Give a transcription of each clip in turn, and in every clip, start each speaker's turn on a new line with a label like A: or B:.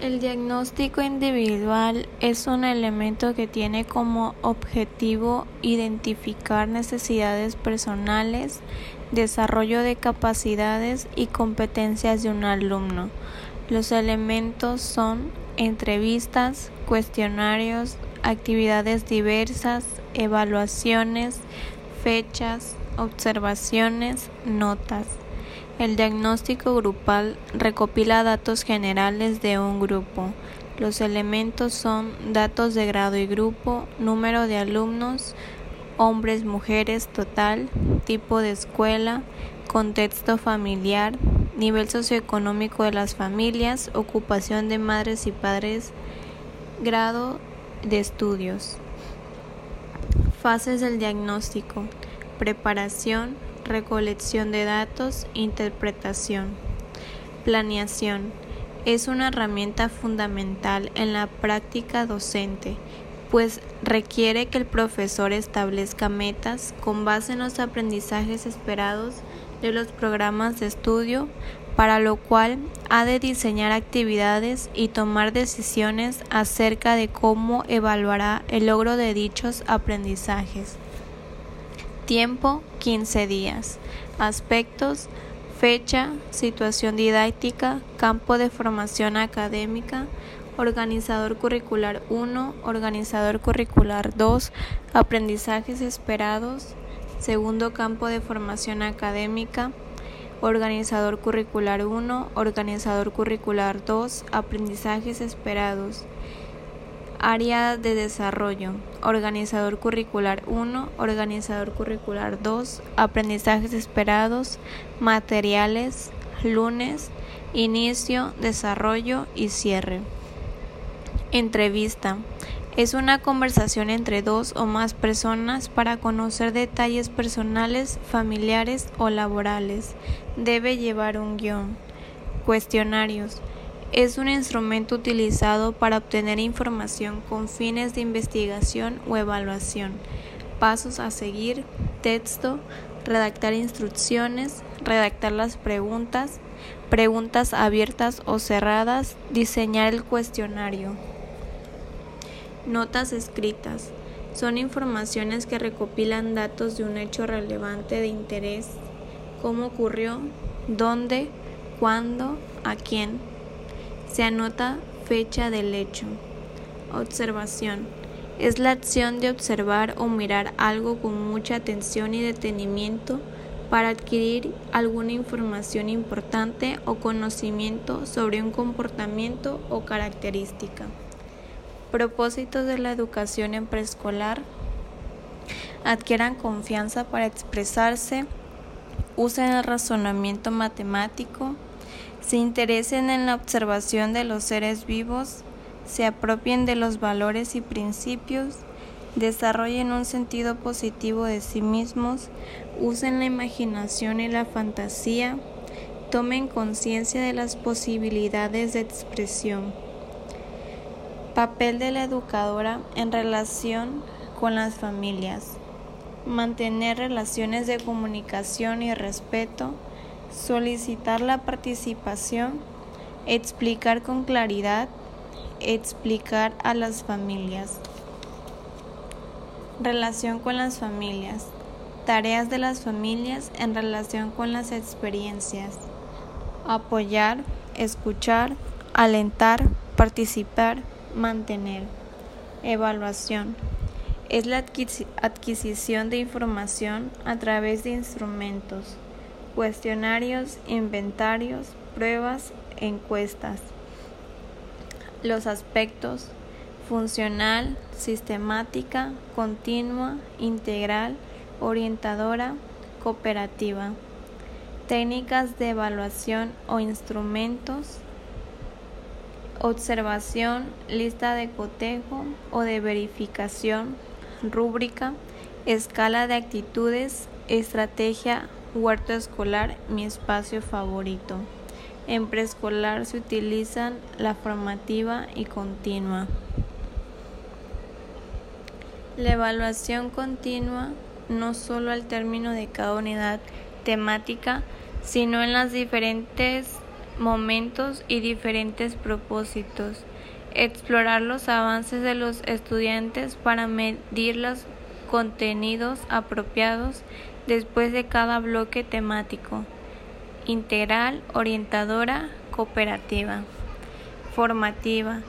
A: El diagnóstico individual es un elemento que tiene como objetivo identificar necesidades personales, desarrollo de capacidades y competencias de un alumno. Los elementos son entrevistas, cuestionarios, actividades diversas, evaluaciones, fechas, observaciones, notas. El diagnóstico grupal recopila datos generales de un grupo. Los elementos son datos de grado y grupo, número de alumnos, hombres, mujeres, total, tipo de escuela, contexto familiar, nivel socioeconómico de las familias, ocupación de madres y padres, grado de estudios. Fases del diagnóstico. Preparación, recolección de datos, interpretación. Planeación. Es una herramienta fundamental en la práctica docente, pues requiere que el profesor establezca metas con base en los aprendizajes esperados de los programas de estudio, para lo cual ha de diseñar actividades y tomar decisiones acerca de cómo evaluará el logro de dichos aprendizajes. Tiempo 15 días. Aspectos fecha, situación didáctica, campo de formación académica, organizador curricular 1, organizador curricular 2, aprendizajes esperados, segundo campo de formación académica, organizador curricular 1, organizador curricular 2, aprendizajes esperados. Área de desarrollo. Organizador curricular 1, organizador curricular 2, aprendizajes esperados, materiales, lunes, inicio, desarrollo y cierre. Entrevista. Es una conversación entre dos o más personas para conocer detalles personales, familiares o laborales. Debe llevar un guion. Cuestionarios es un instrumento utilizado para obtener información con fines de investigación o evaluación. Pasos a seguir, texto, redactar instrucciones, redactar las preguntas, preguntas abiertas o cerradas, diseñar el cuestionario. Notas escritas. Son informaciones que recopilan datos de un hecho relevante de interés, cómo ocurrió, dónde, cuándo, a quién. Se anota fecha del hecho. Observación. Es la acción de observar o mirar algo con mucha atención y detenimiento para adquirir alguna información importante o conocimiento sobre un comportamiento o característica. Propósitos de la educación en preescolar. Adquieran confianza para expresarse, usen el razonamiento matemático, se interesen en la observación de los seres vivos, se apropien de los valores y principios, desarrollen un sentido positivo de sí mismos, usen la imaginación y la fantasía, tomen conciencia de las posibilidades de expresión. Papel de la educadora en relación con las familias. Mantener relaciones de comunicación y respeto solicitar la participación, explicar con claridad, explicar a las familias. Relación con las familias. Tareas de las familias en relación con las experiencias. Apoyar, escuchar, alentar, participar, mantener. Evaluación. Es la adquisición de información a través de instrumentos cuestionarios, inventarios, pruebas, encuestas. Los aspectos funcional, sistemática, continua, integral, orientadora, cooperativa. Técnicas de evaluación o instrumentos. Observación, lista de cotejo o de verificación, rúbrica, escala de actitudes, estrategia Huerto escolar, mi espacio favorito. En preescolar se utilizan la formativa y continua. La evaluación continua no solo al término de cada unidad temática, sino en las diferentes momentos y diferentes propósitos. Explorar los avances de los estudiantes para medir los contenidos apropiados después de cada bloque temático. Integral, orientadora, cooperativa. Formativa.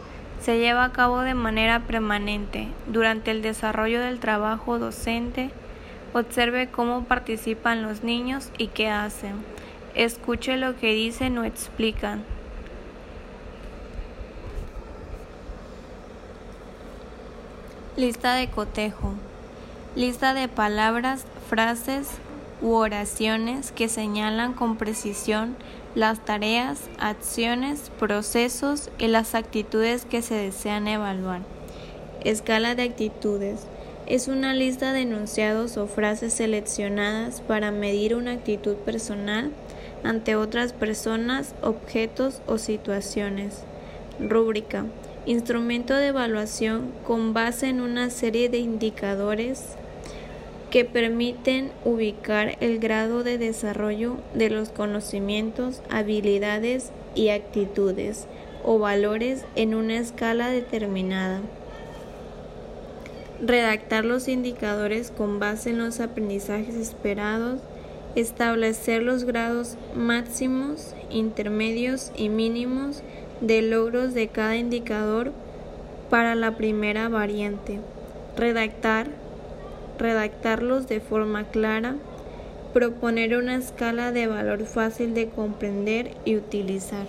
A: Se lleva a cabo de manera permanente durante el desarrollo del trabajo docente. Observe cómo participan los niños y qué hacen. Escuche lo que dicen o explican. Lista de cotejo. Lista de palabras, frases u oraciones que señalan con precisión las tareas, acciones, procesos y las actitudes que se desean evaluar. Escala de actitudes. Es una lista de enunciados o frases seleccionadas para medir una actitud personal ante otras personas, objetos o situaciones. Rúbrica instrumento de evaluación con base en una serie de indicadores que permiten ubicar el grado de desarrollo de los conocimientos, habilidades y actitudes o valores en una escala determinada. Redactar los indicadores con base en los aprendizajes esperados, establecer los grados máximos, intermedios y mínimos de logros de cada indicador para la primera variante. Redactar, redactarlos de forma clara, proponer una escala de valor fácil de comprender y utilizar.